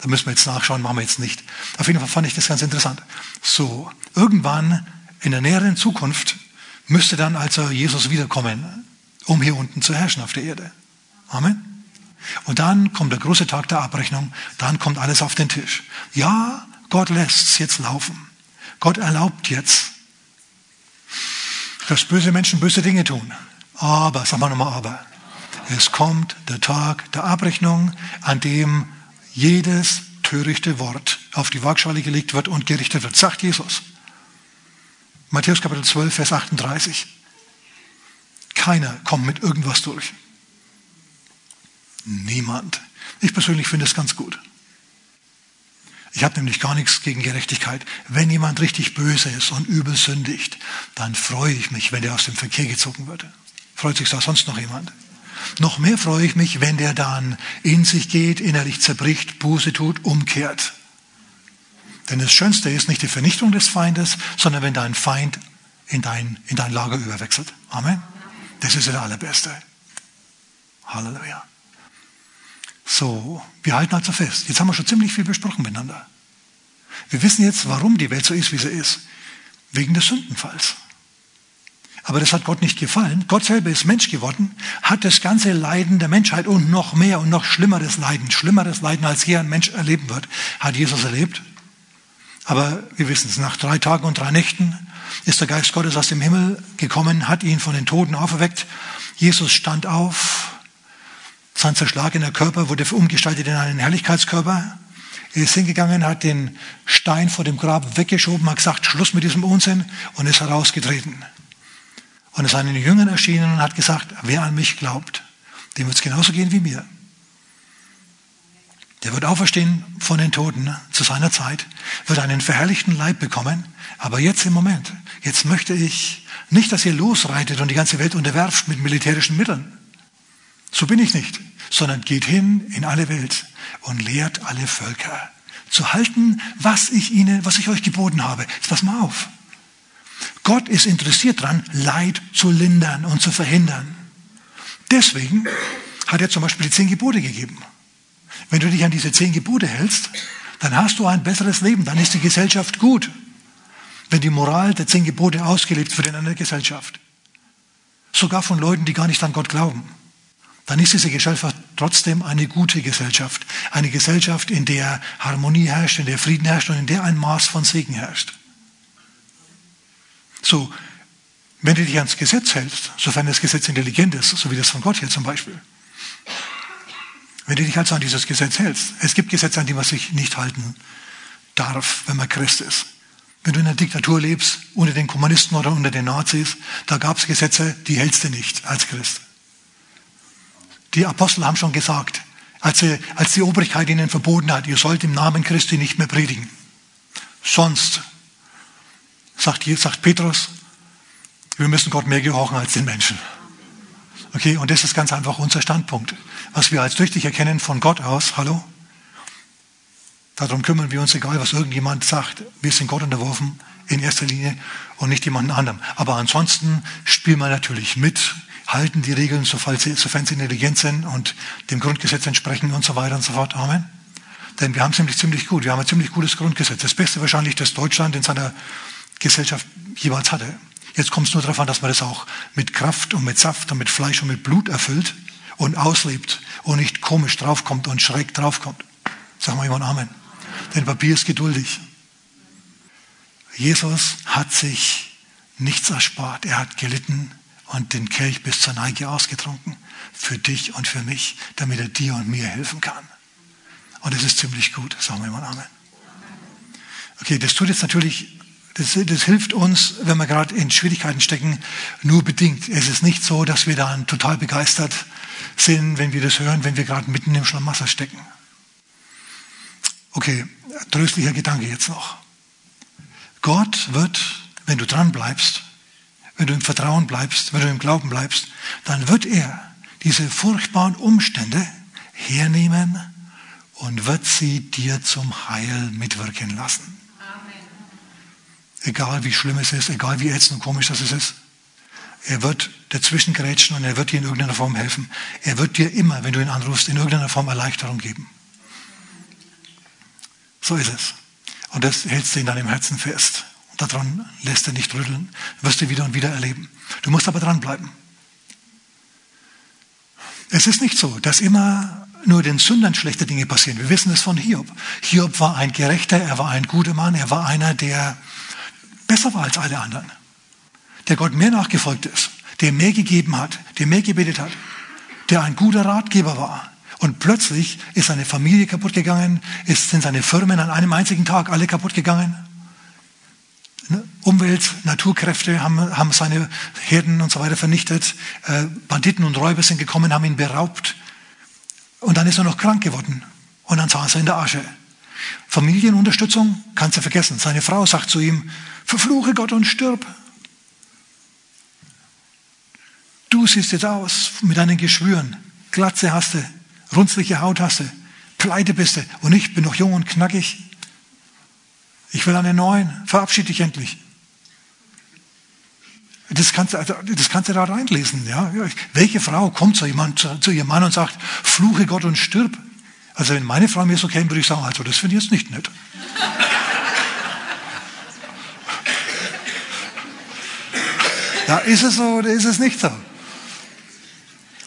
Da müssen wir jetzt nachschauen, machen wir jetzt nicht. Auf jeden Fall fand ich das ganz interessant. So, irgendwann in der näheren Zukunft müsste dann also Jesus wiederkommen, um hier unten zu herrschen auf der Erde. Amen. Und dann kommt der große Tag der Abrechnung, dann kommt alles auf den Tisch. Ja, Gott lässt es jetzt laufen. Gott erlaubt jetzt, dass böse Menschen böse Dinge tun. Aber, sag mal nochmal aber, es kommt der Tag der Abrechnung, an dem jedes törichte Wort auf die Waagschale gelegt wird und gerichtet wird, sagt Jesus. Matthäus Kapitel 12, Vers 38. Keiner kommt mit irgendwas durch. Niemand. Ich persönlich finde es ganz gut. Ich habe nämlich gar nichts gegen Gerechtigkeit. Wenn jemand richtig böse ist und übel sündigt, dann freue ich mich, wenn er aus dem Verkehr gezogen wird. Freut sich da sonst noch jemand? Noch mehr freue ich mich, wenn der dann in sich geht, innerlich zerbricht, Buße tut, umkehrt. Denn das Schönste ist nicht die Vernichtung des Feindes, sondern wenn dein Feind in dein, in dein Lager überwechselt. Amen. Das ist das Allerbeste. Halleluja. So, wir halten also fest. Jetzt haben wir schon ziemlich viel besprochen miteinander. Wir wissen jetzt, warum die Welt so ist, wie sie ist. Wegen des Sündenfalls. Aber das hat Gott nicht gefallen. Gott selber ist Mensch geworden, hat das ganze Leiden der Menschheit und noch mehr und noch schlimmeres Leiden, schlimmeres Leiden, als je ein Mensch erleben wird, hat Jesus erlebt. Aber wir wissen es, nach drei Tagen und drei Nächten ist der Geist Gottes aus dem Himmel gekommen, hat ihn von den Toten auferweckt. Jesus stand auf, sein zerschlagener Körper wurde umgestaltet in einen Herrlichkeitskörper. Er ist hingegangen, hat den Stein vor dem Grab weggeschoben, hat gesagt, Schluss mit diesem Unsinn und ist herausgetreten und ist seinen Jüngern erschienen und hat gesagt, wer an mich glaubt, dem wird es genauso gehen wie mir. Der wird auferstehen von den Toten zu seiner Zeit, wird einen verherrlichten Leib bekommen. Aber jetzt im Moment, jetzt möchte ich nicht, dass ihr losreitet und die ganze Welt unterwerft mit militärischen Mitteln. So bin ich nicht, sondern geht hin in alle Welt und lehrt alle Völker zu halten, was ich ihnen, was ich euch geboten habe. Jetzt pass mal auf. Gott ist interessiert daran, Leid zu lindern und zu verhindern. Deswegen hat er zum Beispiel die zehn Gebote gegeben. Wenn du dich an diese zehn Gebote hältst, dann hast du ein besseres Leben, dann ist die Gesellschaft gut. Wenn die Moral der zehn Gebote ausgelebt wird in einer Gesellschaft, sogar von Leuten, die gar nicht an Gott glauben, dann ist diese Gesellschaft trotzdem eine gute Gesellschaft. Eine Gesellschaft, in der Harmonie herrscht, in der Frieden herrscht und in der ein Maß von Segen herrscht. So, wenn du dich ans Gesetz hältst, sofern das Gesetz intelligent ist, so wie das von Gott hier zum Beispiel, wenn du dich also an dieses Gesetz hältst, es gibt Gesetze, an die man sich nicht halten darf, wenn man Christ ist. Wenn du in einer Diktatur lebst, unter den Kommunisten oder unter den Nazis, da gab es Gesetze, die hältst du nicht als Christ. Die Apostel haben schon gesagt, als, sie, als die Obrigkeit ihnen verboten hat, ihr sollt im Namen Christi nicht mehr predigen. Sonst sagt, sagt Petrus, wir müssen Gott mehr gehorchen als den Menschen. Okay, und das ist ganz einfach unser Standpunkt. Was wir als tüchtig erkennen von Gott aus, hallo? Darum kümmern wir uns, egal was irgendjemand sagt. Wir sind Gott unterworfen in erster Linie und nicht jemanden anderem. Aber ansonsten spielen wir natürlich mit, halten die Regeln, sofern sie, sofern sie intelligent sind und dem Grundgesetz entsprechen und so weiter und so fort. Amen. Denn wir haben es nämlich ziemlich gut. Wir haben ein ziemlich gutes Grundgesetz. Das Beste wahrscheinlich, das Deutschland in seiner Gesellschaft jeweils hatte. Jetzt kommt es nur darauf an, dass man das auch mit Kraft und mit Saft und mit Fleisch und mit Blut erfüllt und auslebt und nicht komisch draufkommt und schräg draufkommt. Sagen wir jemand Amen. Denn Papier ist geduldig. Jesus hat sich nichts erspart. Er hat gelitten und den Kelch bis zur Neige ausgetrunken. Für dich und für mich, damit er dir und mir helfen kann. Und es ist ziemlich gut. Sagen wir mal Amen. Okay, das tut jetzt natürlich das, das, hilft uns, wenn wir gerade in Schwierigkeiten stecken, nur bedingt. Es ist nicht so, dass wir dann total begeistert sind, wenn wir das hören, wenn wir gerade mitten im Schlamassel stecken. Okay, tröstlicher Gedanke jetzt noch. Gott wird, wenn du dran bleibst, wenn du im Vertrauen bleibst, wenn du im Glauben bleibst, dann wird er diese furchtbaren Umstände hernehmen und wird sie dir zum Heil mitwirken lassen. Egal wie schlimm es ist, egal wie ätzend und komisch das ist. Er wird dazwischen gerätschen und er wird dir in irgendeiner Form helfen. Er wird dir immer, wenn du ihn anrufst, in irgendeiner Form Erleichterung geben. So ist es. Und das hältst du in deinem Herzen fest. Und daran lässt er nicht rütteln. Wirst du wieder und wieder erleben. Du musst aber dranbleiben. Es ist nicht so, dass immer nur den Sündern schlechte Dinge passieren. Wir wissen es von Hiob. Hiob war ein Gerechter, er war ein guter Mann, er war einer, der besser war als alle anderen, der Gott mehr nachgefolgt ist, der mehr gegeben hat, der mehr gebetet hat, der ein guter Ratgeber war. Und plötzlich ist seine Familie kaputt gegangen, ist, sind seine Firmen an einem einzigen Tag alle kaputt gegangen. Ne? Umwelt, Naturkräfte haben, haben seine Herden und so weiter vernichtet. Äh, Banditen und Räuber sind gekommen, haben ihn beraubt. Und dann ist er noch krank geworden. Und dann saß er in der Asche. Familienunterstützung kannst du vergessen. Seine Frau sagt zu ihm, verfluche Gott und stirb. Du siehst jetzt aus mit deinen Geschwüren. Glatze hast du, runzliche Haut hast du, pleite bist du. Und ich bin noch jung und knackig. Ich will einen neuen. Verabschiede dich endlich. Das kannst, du, also, das kannst du da reinlesen. Ja? Welche Frau kommt zu, jemand, zu, zu ihrem Mann und sagt, fluche Gott und stirb? Also wenn meine Frau mir so käme, würde ich sagen, also das finde ich jetzt nicht nett. ja, ist es so oder ist es nicht so?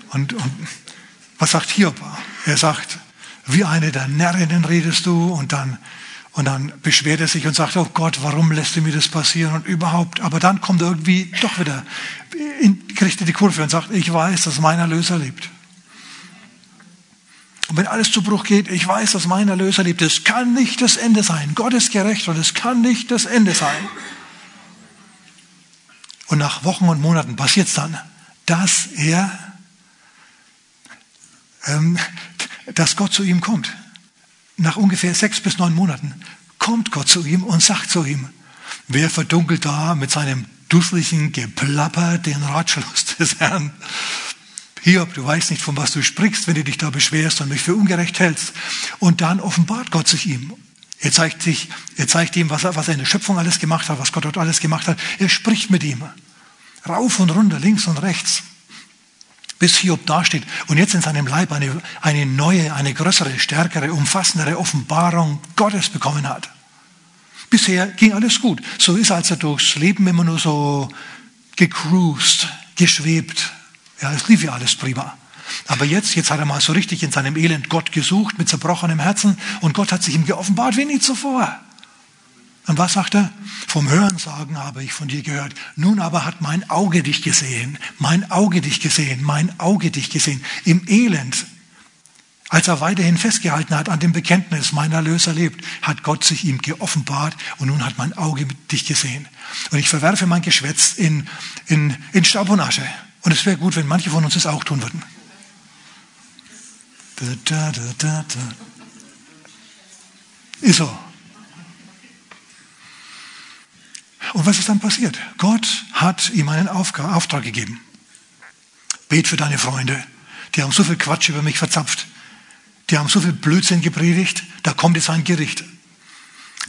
Und, und was sagt Hiob? Er sagt, wie eine der Närrinnen redest du und dann, und dann beschwert er sich und sagt, oh Gott, warum lässt du mir das passieren und überhaupt. Aber dann kommt er irgendwie doch wieder, in, kriegt er die Kurve und sagt, ich weiß, dass mein Erlöser lebt. Und wenn alles zu Bruch geht, ich weiß, dass mein Erlöser lebt. Es kann nicht das Ende sein. Gott ist gerecht und es kann nicht das Ende sein. Und nach Wochen und Monaten passiert es dann, dass er, ähm, dass Gott zu ihm kommt. Nach ungefähr sechs bis neun Monaten kommt Gott zu ihm und sagt zu ihm, wer verdunkelt da mit seinem dusseligen Geplapper den Ratschluss des Herrn? Hiob, du weißt nicht, von was du sprichst, wenn du dich da beschwerst und mich für ungerecht hältst. Und dann offenbart Gott sich ihm. Er zeigt, sich, er zeigt ihm, was er, was er in der Schöpfung alles gemacht hat, was Gott dort alles gemacht hat. Er spricht mit ihm. Rauf und runter, links und rechts. Bis Hiob dasteht und jetzt in seinem Leib eine, eine neue, eine größere, stärkere, umfassendere Offenbarung Gottes bekommen hat. Bisher ging alles gut. So ist, er durchs Leben immer nur so gecruised, geschwebt, ja, es lief ja alles prima. Aber jetzt, jetzt hat er mal so richtig in seinem Elend Gott gesucht mit zerbrochenem Herzen und Gott hat sich ihm geoffenbart wie nie zuvor. Und was sagt er? Vom Hörensagen habe ich von dir gehört. Nun aber hat mein Auge dich gesehen, mein Auge dich gesehen, mein Auge dich gesehen. Im Elend, als er weiterhin festgehalten hat an dem Bekenntnis, mein Erlöser lebt, hat Gott sich ihm geoffenbart und nun hat mein Auge dich gesehen. Und ich verwerfe mein Geschwätz in, in, in Staub und Asche. Und es wäre gut, wenn manche von uns es auch tun würden. Da, da, da, Ist so. Und was ist dann passiert? Gott hat ihm einen Auftrag gegeben. Bet für deine Freunde. Die haben so viel Quatsch über mich verzapft. Die haben so viel Blödsinn gepredigt. Da kommt jetzt ein Gericht.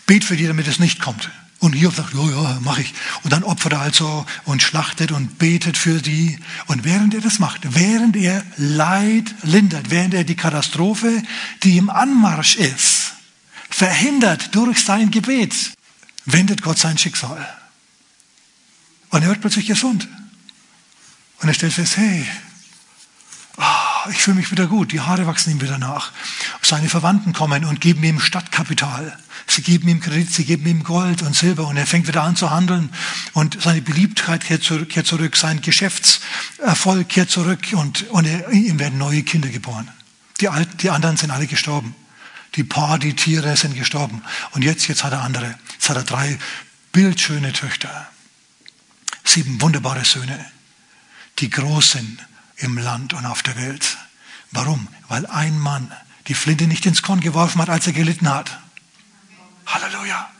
Bet für die, damit es nicht kommt. Und Hiob sagt, ja, ja, mache ich. Und dann opfert er also und schlachtet und betet für die. Und während er das macht, während er Leid lindert, während er die Katastrophe, die im Anmarsch ist, verhindert durch sein Gebet, wendet Gott sein Schicksal. Und er wird plötzlich gesund. Und er stellt fest, hey, oh, ich fühle mich wieder gut, die Haare wachsen ihm wieder nach. Seine Verwandten kommen und geben ihm Stadtkapital. Sie geben ihm Kredit, sie geben ihm Gold und Silber und er fängt wieder an zu handeln und seine Beliebtheit kehrt zurück, kehrt zurück sein Geschäftserfolg kehrt zurück und, und er, ihm werden neue Kinder geboren. Die, Alten, die anderen sind alle gestorben. Die Paar, die Tiere sind gestorben. Und jetzt, jetzt hat er andere. Jetzt hat er drei bildschöne Töchter. Sieben wunderbare Söhne, die groß sind im Land und auf der Welt. Warum? Weil ein Mann die Flinte nicht ins Korn geworfen hat, als er gelitten hat. Halleluja.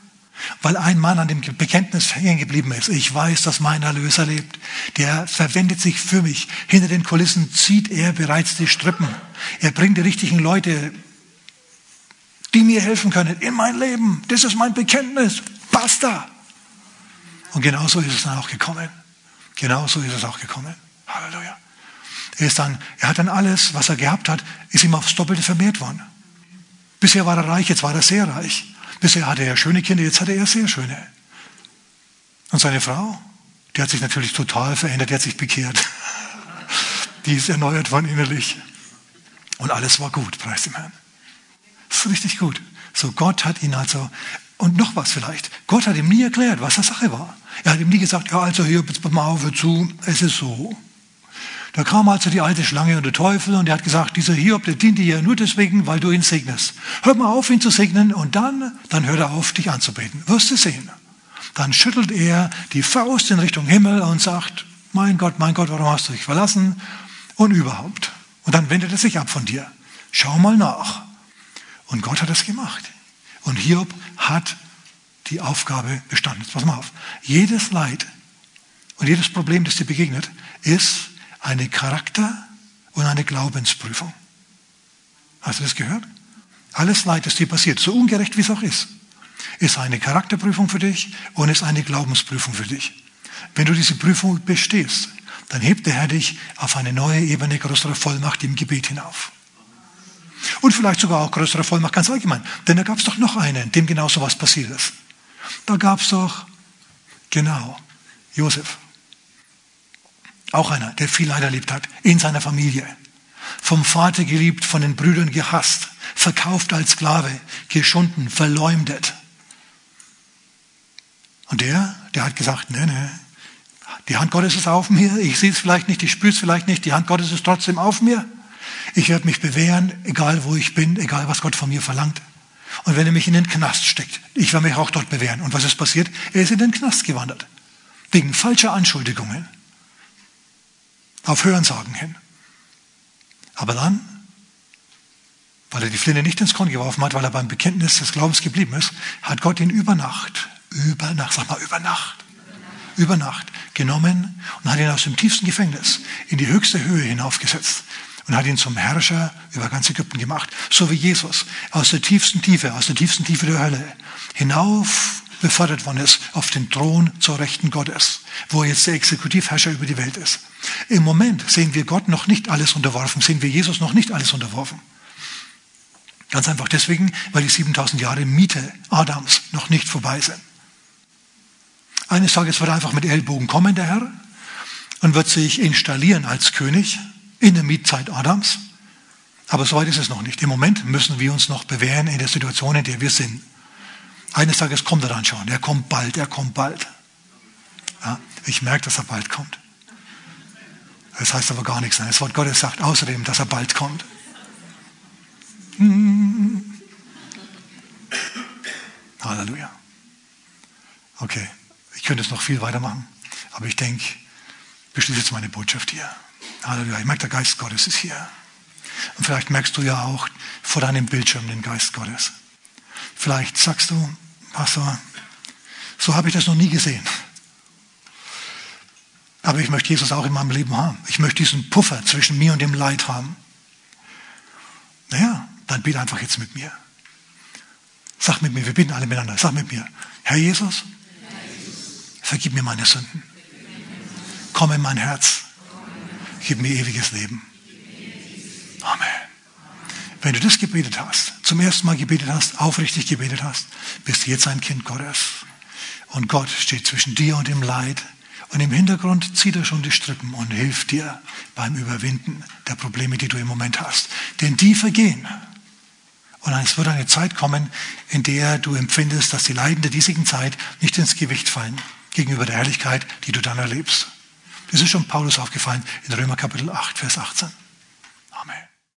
Weil ein Mann an dem Bekenntnis hängen geblieben ist. Ich weiß, dass mein Erlöser lebt. Der verwendet sich für mich. Hinter den Kulissen zieht er bereits die Strippen. Er bringt die richtigen Leute, die mir helfen können in mein Leben. Das ist mein Bekenntnis. Basta. Und genauso ist es dann auch gekommen. Genauso ist es auch gekommen. Halleluja. Er, ist dann, er hat dann alles, was er gehabt hat, ist ihm aufs Doppelte vermehrt worden. Bisher war er reich, jetzt war er sehr reich. Bisher hatte er schöne Kinder, jetzt hatte er sehr schöne. Und seine Frau, die hat sich natürlich total verändert, die hat sich bekehrt. Die ist erneuert worden innerlich. Und alles war gut, preis dem Herrn. Das ist richtig gut. So, Gott hat ihn also, und noch was vielleicht, Gott hat ihm nie erklärt, was der Sache war. Er hat ihm nie gesagt, ja, also hier, jetzt mal auf, zu, es ist so. Da kam also die alte Schlange und der Teufel und er hat gesagt, dieser Hiob, der dient dir ja nur deswegen, weil du ihn segnest. Hör mal auf, ihn zu segnen und dann, dann hört er auf, dich anzubeten. Wirst du sehen. Dann schüttelt er die Faust in Richtung Himmel und sagt, mein Gott, mein Gott, warum hast du dich verlassen? Und überhaupt. Und dann wendet er sich ab von dir. Schau mal nach. Und Gott hat es gemacht. Und Hiob hat die Aufgabe bestanden. Jetzt pass mal auf. Jedes Leid und jedes Problem, das dir begegnet, ist eine Charakter- und eine Glaubensprüfung. Hast du das gehört? Alles Leid, das dir passiert, so ungerecht wie es auch ist, ist eine Charakterprüfung für dich und ist eine Glaubensprüfung für dich. Wenn du diese Prüfung bestehst, dann hebt der Herr dich auf eine neue Ebene größerer Vollmacht im Gebet hinauf. Und vielleicht sogar auch größere Vollmacht ganz allgemein. Denn da gab es doch noch einen, dem genau so was passiert ist. Da gab es doch, genau, Josef. Auch einer, der viel Leid erlebt hat in seiner Familie. Vom Vater geliebt, von den Brüdern gehasst, verkauft als Sklave, geschunden, verleumdet. Und der, der hat gesagt, nee, nee, die Hand Gottes ist auf mir, ich sehe es vielleicht nicht, ich spüre es vielleicht nicht, die Hand Gottes ist trotzdem auf mir. Ich werde mich bewähren, egal wo ich bin, egal was Gott von mir verlangt. Und wenn er mich in den Knast steckt, ich werde mich auch dort bewähren. Und was ist passiert? Er ist in den Knast gewandert. Wegen falscher Anschuldigungen auf Hörensagen hin. Aber dann, weil er die Flinte nicht ins Korn geworfen hat, weil er beim Bekenntnis des Glaubens geblieben ist, hat Gott ihn über Nacht, über Nacht, sag mal über Nacht, über Nacht genommen und hat ihn aus dem tiefsten Gefängnis in die höchste Höhe hinaufgesetzt und hat ihn zum Herrscher über ganz Ägypten gemacht, so wie Jesus aus der tiefsten Tiefe, aus der tiefsten Tiefe der Hölle hinauf befördert worden ist auf den Thron zur Rechten Gottes, wo er jetzt der Exekutivherrscher über die Welt ist. Im Moment sehen wir Gott noch nicht alles unterworfen, sehen wir Jesus noch nicht alles unterworfen. Ganz einfach deswegen, weil die 7000 Jahre Miete Adams noch nicht vorbei sind. Eines Tages wird er einfach mit Ellbogen kommen, der Herr, und wird sich installieren als König in der Mietzeit Adams. Aber soweit ist es noch nicht. Im Moment müssen wir uns noch bewähren in der Situation, in der wir sind. Eines Tages kommt er dann schon. Er kommt bald, er kommt bald. Ja, ich merke, dass er bald kommt. Das heißt aber gar nichts. Das Wort Gottes sagt außerdem, dass er bald kommt. Hm. Halleluja. Okay, ich könnte es noch viel weitermachen, aber ich denke, beschließe jetzt meine Botschaft hier. Halleluja. Ich merke, der Geist Gottes ist hier. Und vielleicht merkst du ja auch vor deinem Bildschirm den Geist Gottes. Vielleicht sagst du, Pastor, so habe ich das noch nie gesehen. Aber ich möchte Jesus auch in meinem Leben haben. Ich möchte diesen Puffer zwischen mir und dem Leid haben. Naja, dann bitte einfach jetzt mit mir. Sag mit mir, wir bitten alle miteinander. Sag mit mir, Herr Jesus, vergib mir meine Sünden. Komm in mein Herz. Gib mir ewiges Leben. Amen. Wenn du das gebetet hast, zum ersten Mal gebetet hast, aufrichtig gebetet hast, bist du jetzt ein Kind Gottes. Und Gott steht zwischen dir und dem Leid. Und im Hintergrund zieht er schon die Strippen und hilft dir beim Überwinden der Probleme, die du im Moment hast. Denn die vergehen. Und es wird eine Zeit kommen, in der du empfindest, dass die Leiden der diesigen Zeit nicht ins Gewicht fallen gegenüber der Herrlichkeit, die du dann erlebst. Das ist schon Paulus aufgefallen in Römer Kapitel 8, Vers 18.